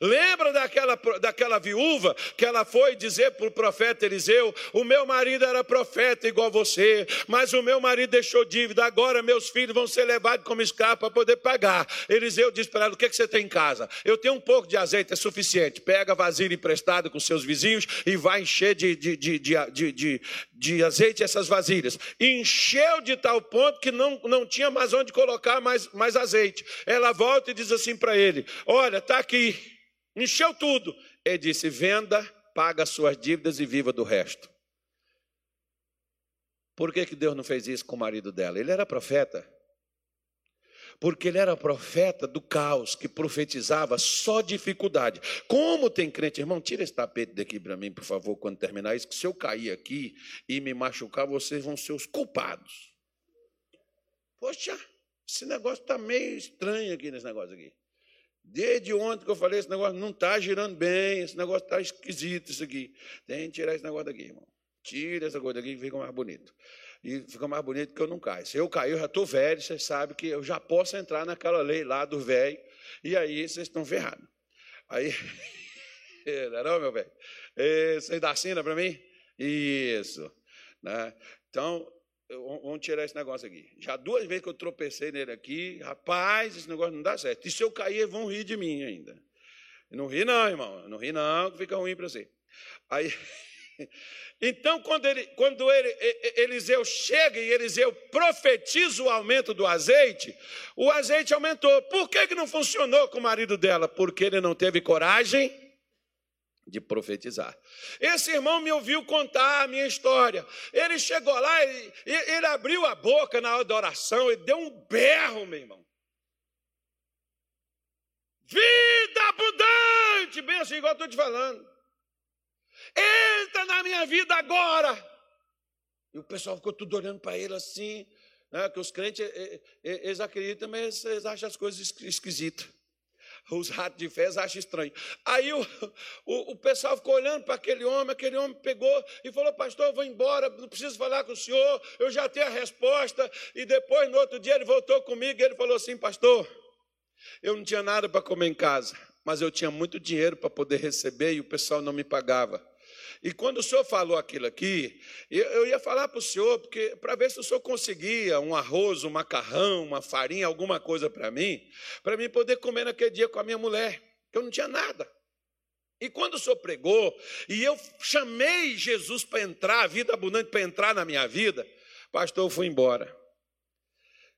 Lembra daquela, daquela viúva que ela foi dizer para o profeta Eliseu: O meu marido era profeta igual você, mas o meu marido deixou dívida, agora meus filhos vão ser levados como escravo para poder pagar. Eliseu disse para ela: O que, que você tem em casa? Eu tenho um pouco de azeite, é suficiente. Pega vasilha emprestada com seus vizinhos e vai encher de, de, de, de, de, de azeite essas vasilhas. Encheu de tal ponto que não, não tinha mais onde colocar mais, mais azeite. Ela volta e diz assim para ele: Olha, está aqui encheu tudo. Ele disse: venda, paga suas dívidas e viva do resto. Por que, que Deus não fez isso com o marido dela? Ele era profeta. Porque ele era profeta do caos, que profetizava só dificuldade. Como tem crente, irmão, tira esse tapete daqui para mim, por favor, quando terminar isso, que se eu cair aqui e me machucar, vocês vão ser os culpados. Poxa, esse negócio está meio estranho aqui nesse negócio aqui. Desde ontem que eu falei, esse negócio não está girando bem, esse negócio está esquisito, isso aqui. Tem que tirar esse negócio daqui, irmão. Tira essa coisa daqui que fica mais bonito. E fica mais bonito que eu não caio. Se eu cair, eu já estou velho, vocês sabem que eu já posso entrar naquela lei lá do velho, e aí vocês estão ferrados. Aí, não, é não meu velho? Vocês dão cena para mim? Isso. Né? Então, Vamos tirar esse negócio aqui. Já duas vezes que eu tropecei nele aqui, rapaz, esse negócio não dá certo. E se eu cair, vão rir de mim ainda. Não ri não, irmão. Não ri não, que fica ruim para você. Aí, então, quando, ele, quando ele, Eliseu chega e Eliseu profetiza o aumento do azeite, o azeite aumentou. Por que, que não funcionou com o marido dela? Porque ele não teve coragem de profetizar. Esse irmão me ouviu contar a minha história. Ele chegou lá, ele, ele abriu a boca na hora da oração e deu um berro, meu irmão. Vida abundante, bem assim, igual eu estou te falando. Entra na minha vida agora. E o pessoal ficou tudo olhando para ele assim, né, que os crentes, eles acreditam, mas eles acham as coisas esquisitas os ratos de fezes acham estranho. Aí o, o, o pessoal ficou olhando para aquele homem, aquele homem pegou e falou: Pastor, eu vou embora, não preciso falar com o senhor, eu já tenho a resposta. E depois, no outro dia, ele voltou comigo e ele falou assim: Pastor, eu não tinha nada para comer em casa, mas eu tinha muito dinheiro para poder receber e o pessoal não me pagava. E quando o senhor falou aquilo aqui, eu ia falar para o senhor, porque para ver se o senhor conseguia um arroz, um macarrão, uma farinha, alguma coisa para mim, para mim poder comer naquele dia com a minha mulher, que eu não tinha nada. E quando o senhor pregou, e eu chamei Jesus para entrar, a vida abundante para entrar na minha vida, pastor, eu fui embora.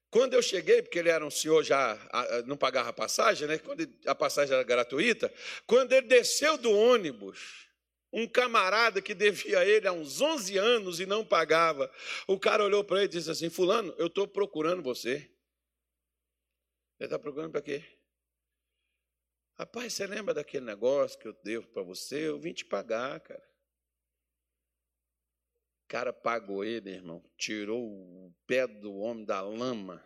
Quando eu cheguei, porque ele era um senhor já, não pagava passagem, né? Quando a passagem era gratuita, quando ele desceu do ônibus, um camarada que devia a ele há uns 11 anos e não pagava. O cara olhou para ele e disse assim: Fulano, eu estou procurando você. Ele está procurando para quê? Rapaz, você lembra daquele negócio que eu devo para você? Eu vim te pagar, cara. O cara pagou ele, irmão, tirou o pé do homem da lama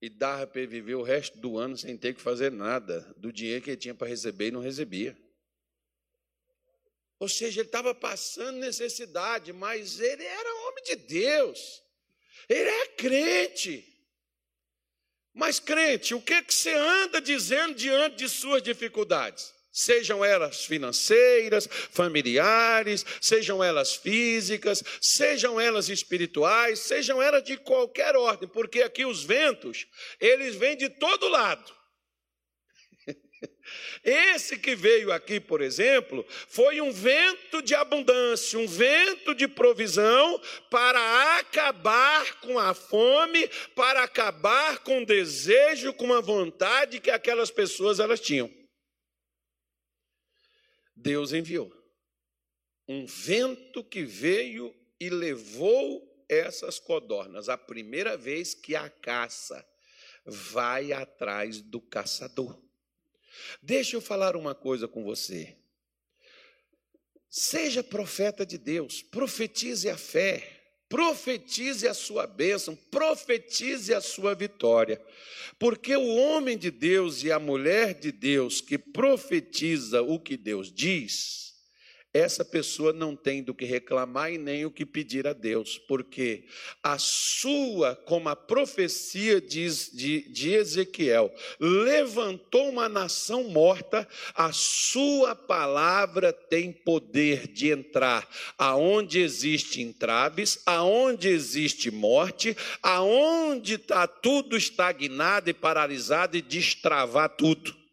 e dava para ele viver o resto do ano sem ter que fazer nada do dinheiro que ele tinha para receber e não recebia. Ou seja, ele estava passando necessidade, mas ele era homem de Deus. Ele é crente. Mas crente, o que, que você anda dizendo diante de suas dificuldades? Sejam elas financeiras, familiares, sejam elas físicas, sejam elas espirituais, sejam elas de qualquer ordem, porque aqui os ventos, eles vêm de todo lado. Esse que veio aqui, por exemplo, foi um vento de abundância, um vento de provisão para acabar com a fome, para acabar com o desejo, com a vontade que aquelas pessoas elas tinham. Deus enviou um vento que veio e levou essas codornas, a primeira vez que a caça vai atrás do caçador. Deixa eu falar uma coisa com você. Seja profeta de Deus, profetize a fé, profetize a sua bênção, profetize a sua vitória. Porque o homem de Deus e a mulher de Deus que profetiza o que Deus diz, essa pessoa não tem do que reclamar e nem o que pedir a Deus, porque a sua, como a profecia diz de, de Ezequiel, levantou uma nação morta, a sua palavra tem poder de entrar aonde existe entraves, aonde existe morte, aonde está tudo estagnado e paralisado e destravar tudo.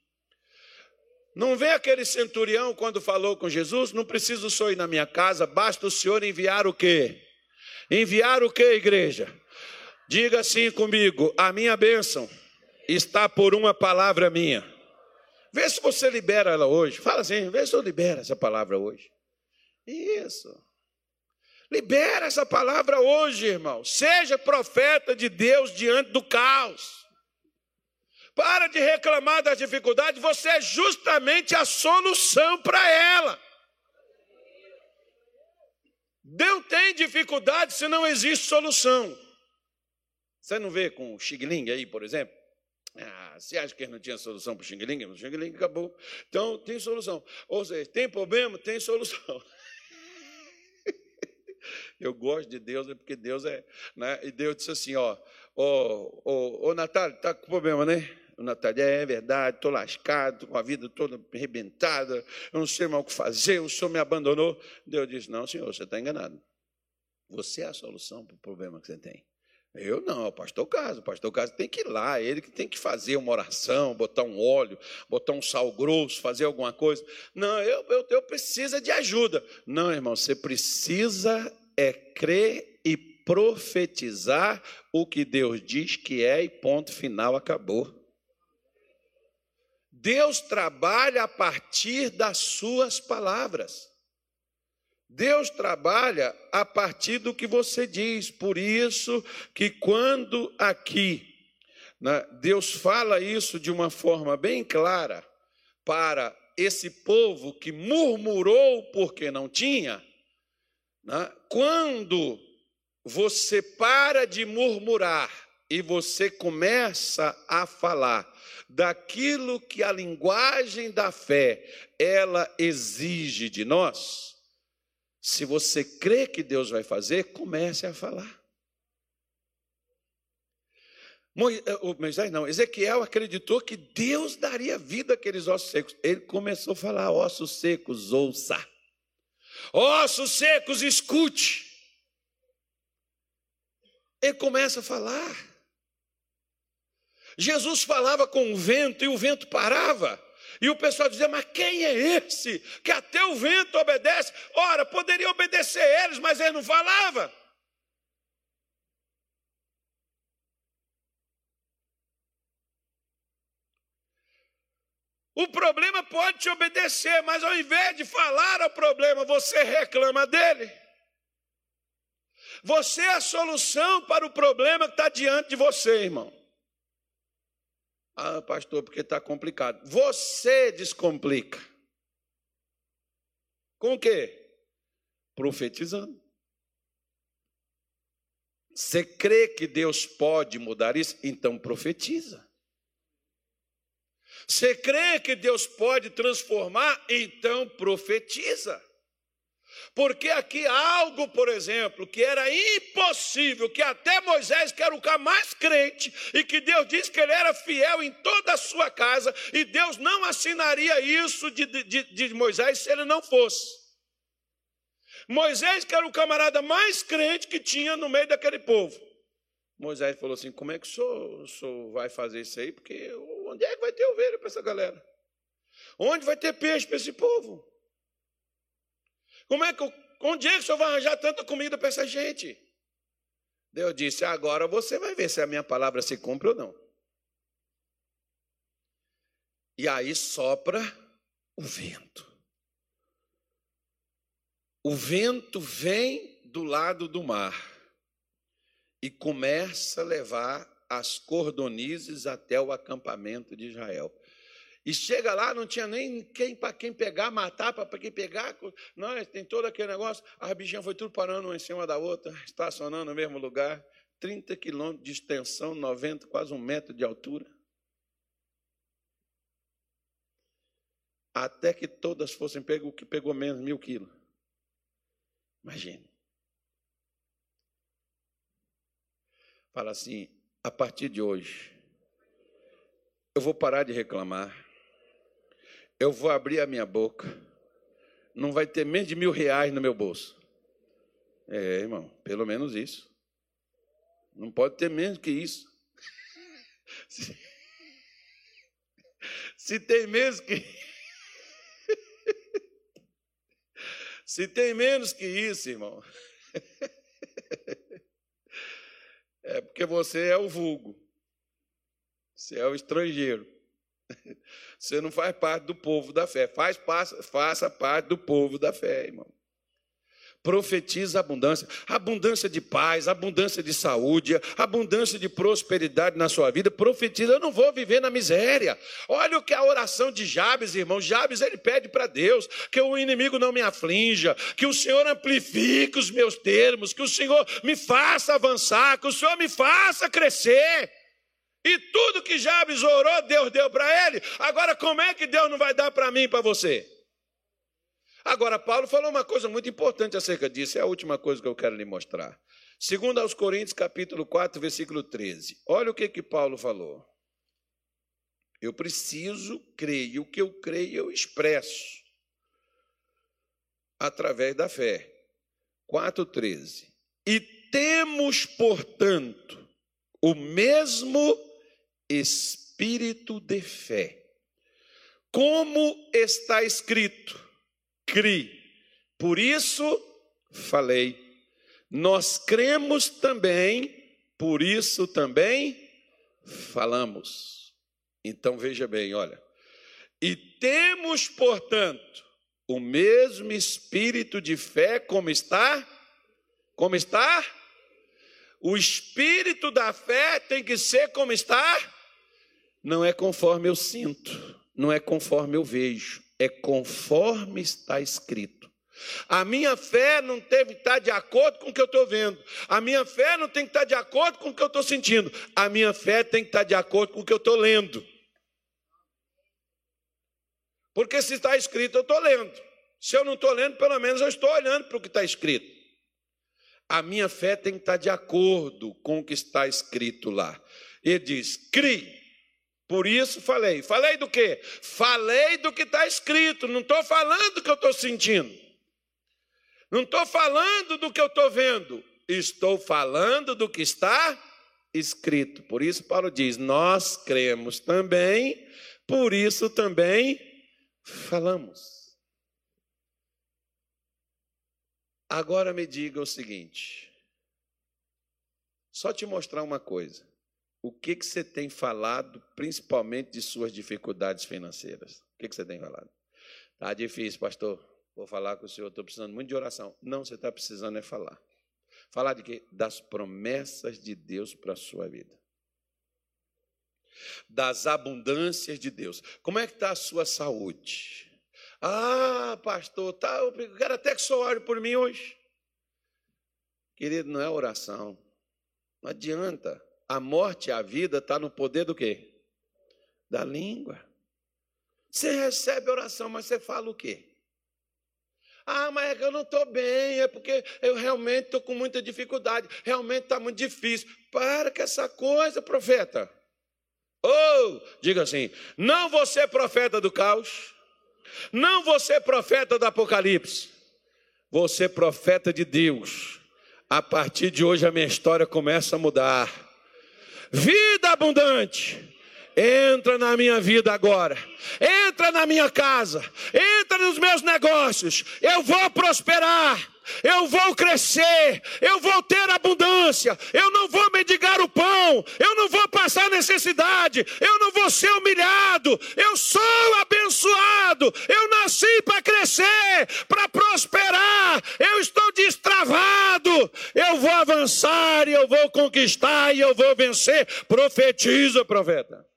Não vê aquele centurião quando falou com Jesus? Não preciso só ir na minha casa, basta o Senhor enviar o quê? Enviar o quê, igreja? Diga assim comigo: a minha bênção está por uma palavra minha. Vê se você libera ela hoje. Fala assim, vê se eu libero essa palavra hoje. Isso. Libera essa palavra hoje, irmão. Seja profeta de Deus diante do caos. Para de reclamar das dificuldades, você é justamente a solução para ela. Deus tem dificuldade se não existe solução. Você não vê com o Xigling aí, por exemplo? Ah, você acha que não tinha solução para o Xigling? O Xigling acabou. Então, tem solução. Ou seja, tem problema, tem solução. Eu gosto de Deus, é porque Deus é. Né? E Deus disse assim: ó, ô, ô, ô Natália, está com problema, né? O Natália, é verdade, estou lascado, com a vida toda arrebentada, eu não sei mais o que fazer, o senhor me abandonou. Deus disse: Não, senhor, você está enganado. Você é a solução para o problema que você tem. Eu não, o pastor Caso. O pastor Caso tem que ir lá, ele que tem que fazer uma oração, botar um óleo, botar um sal grosso, fazer alguma coisa. Não, eu, eu, eu preciso de ajuda. Não, irmão, você precisa é crer e profetizar o que Deus diz que é e ponto final, acabou. Deus trabalha a partir das suas palavras. Deus trabalha a partir do que você diz. Por isso que quando aqui né, Deus fala isso de uma forma bem clara para esse povo que murmurou porque não tinha, né, quando você para de murmurar e você começa a falar daquilo que a linguagem da fé ela exige de nós, se você crê que Deus vai fazer, comece a falar. Eh, Moisés não, Ezequiel acreditou que Deus daria vida àqueles ossos secos. Ele começou a falar: ossos secos, ouça. Ossos secos, escute. Ele começa a falar. Jesus falava com o vento e o vento parava. E o pessoal dizia: Mas quem é esse que até o vento obedece? Ora, poderia obedecer eles, mas ele não falava. O problema pode te obedecer, mas ao invés de falar ao problema, você reclama dele. Você é a solução para o problema que está diante de você, irmão. Ah, pastor, porque está complicado. Você descomplica. Com o quê? Profetizando. Você crê que Deus pode mudar isso? Então profetiza. Você crê que Deus pode transformar? Então profetiza. Porque aqui algo, por exemplo, que era impossível, que até Moisés, que era o cara mais crente, e que Deus disse que ele era fiel em toda a sua casa, e Deus não assinaria isso de, de, de Moisés se ele não fosse. Moisés, que era o camarada mais crente que tinha no meio daquele povo. Moisés falou assim: Como é que o senhor, o senhor vai fazer isso aí? Porque onde é que vai ter ovelha para essa galera? Onde vai ter peixe para esse povo? Como é que, onde é que o senhor vai arranjar tanta comida para essa gente? Deus disse: agora você vai ver se a minha palavra se cumpre ou não. E aí sopra o vento. O vento vem do lado do mar e começa a levar as cordonizes até o acampamento de Israel. E chega lá, não tinha nem quem para quem pegar, matar para quem pegar. Não, tem todo aquele negócio. A bichinha foi tudo parando uma em cima da outra, estacionando no mesmo lugar. 30 quilômetros de extensão, 90, quase um metro de altura. até que todas fossem pegas, o que pegou menos mil quilos. Imagine. Fala assim, a partir de hoje, eu vou parar de reclamar, eu vou abrir a minha boca, não vai ter menos de mil reais no meu bolso. É, irmão, pelo menos isso. Não pode ter menos que isso. Se, se tem menos que. Se tem menos que isso, irmão. É porque você é o vulgo. Você é o estrangeiro. Você não faz parte do povo da fé. Faz, faça parte do povo da fé, irmão profetiza abundância, abundância de paz, abundância de saúde, abundância de prosperidade na sua vida. Profetiza, eu não vou viver na miséria. Olha o que a oração de Jabes, irmão. Jabes ele pede para Deus que o inimigo não me aflinja, que o Senhor amplifique os meus termos, que o Senhor me faça avançar, que o Senhor me faça crescer. E tudo que Jabes orou, Deus deu para ele. Agora, como é que Deus não vai dar para mim e para você? Agora, Paulo falou uma coisa muito importante acerca disso, é a última coisa que eu quero lhe mostrar. Segundo aos Coríntios, capítulo 4, versículo 13. Olha o que que Paulo falou. Eu preciso crer, e o que eu creio eu expresso através da fé. 4:13. E temos, portanto, o mesmo espírito de fé. Como está escrito: cri. Por isso falei. Nós cremos também, por isso também falamos. Então veja bem, olha. E temos, portanto, o mesmo espírito de fé como está? Como está? O espírito da fé tem que ser como está? Não é conforme eu sinto, não é conforme eu vejo, é conforme está escrito. A minha fé não tem que estar de acordo com o que eu estou vendo. A minha fé não tem que estar de acordo com o que eu estou sentindo. A minha fé tem que estar de acordo com o que eu estou lendo. Porque se está escrito, eu estou lendo. Se eu não estou lendo, pelo menos eu estou olhando para o que está escrito. A minha fé tem que estar de acordo com o que está escrito lá. Ele diz: crie por isso falei. Falei do quê? Falei do que está escrito. Não estou falando do que eu estou sentindo. Não estou falando do que eu estou vendo. Estou falando do que está escrito. Por isso, Paulo diz: Nós cremos também, por isso também falamos. Agora me diga o seguinte: só te mostrar uma coisa o que, que você tem falado, principalmente de suas dificuldades financeiras? O que, que você tem falado? Está difícil, pastor. Vou falar com o senhor, estou precisando muito de oração. Não, você está precisando é falar. Falar de quê? Das promessas de Deus para a sua vida. Das abundâncias de Deus. Como é que está a sua saúde? Ah, pastor, tá, eu quero até que o senhor ore por mim hoje. Querido, não é oração. Não adianta. A morte e a vida está no poder do quê? Da língua. Você recebe oração, mas você fala o quê? Ah, mas é que eu não estou bem, é porque eu realmente estou com muita dificuldade, realmente está muito difícil. Para com essa coisa, profeta. Ou, oh, diga assim: não você profeta do caos, não você profeta do Apocalipse, você profeta de Deus. A partir de hoje a minha história começa a mudar vida abundante. Entra na minha vida agora, entra na minha casa, entra nos meus negócios. Eu vou prosperar, eu vou crescer, eu vou ter abundância, eu não vou mendigar o pão, eu não vou passar necessidade, eu não vou ser humilhado, eu sou abençoado, eu nasci para crescer, para prosperar, eu estou destravado, eu vou avançar eu vou conquistar e eu vou vencer. Profetiza, profeta.